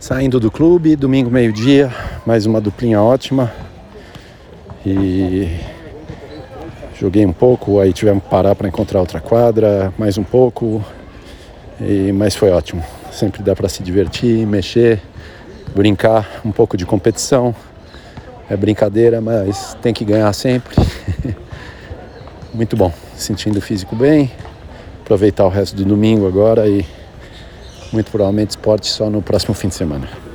Saindo do clube, domingo meio-dia, mais uma duplinha ótima. E joguei um pouco, aí tivemos que parar para encontrar outra quadra, mais um pouco. E, mas foi ótimo. Sempre dá para se divertir, mexer, brincar, um pouco de competição. É brincadeira, mas tem que ganhar sempre. Muito bom, sentindo o físico bem. Aproveitar o resto do domingo agora e muito provavelmente esporte só no próximo fim de semana.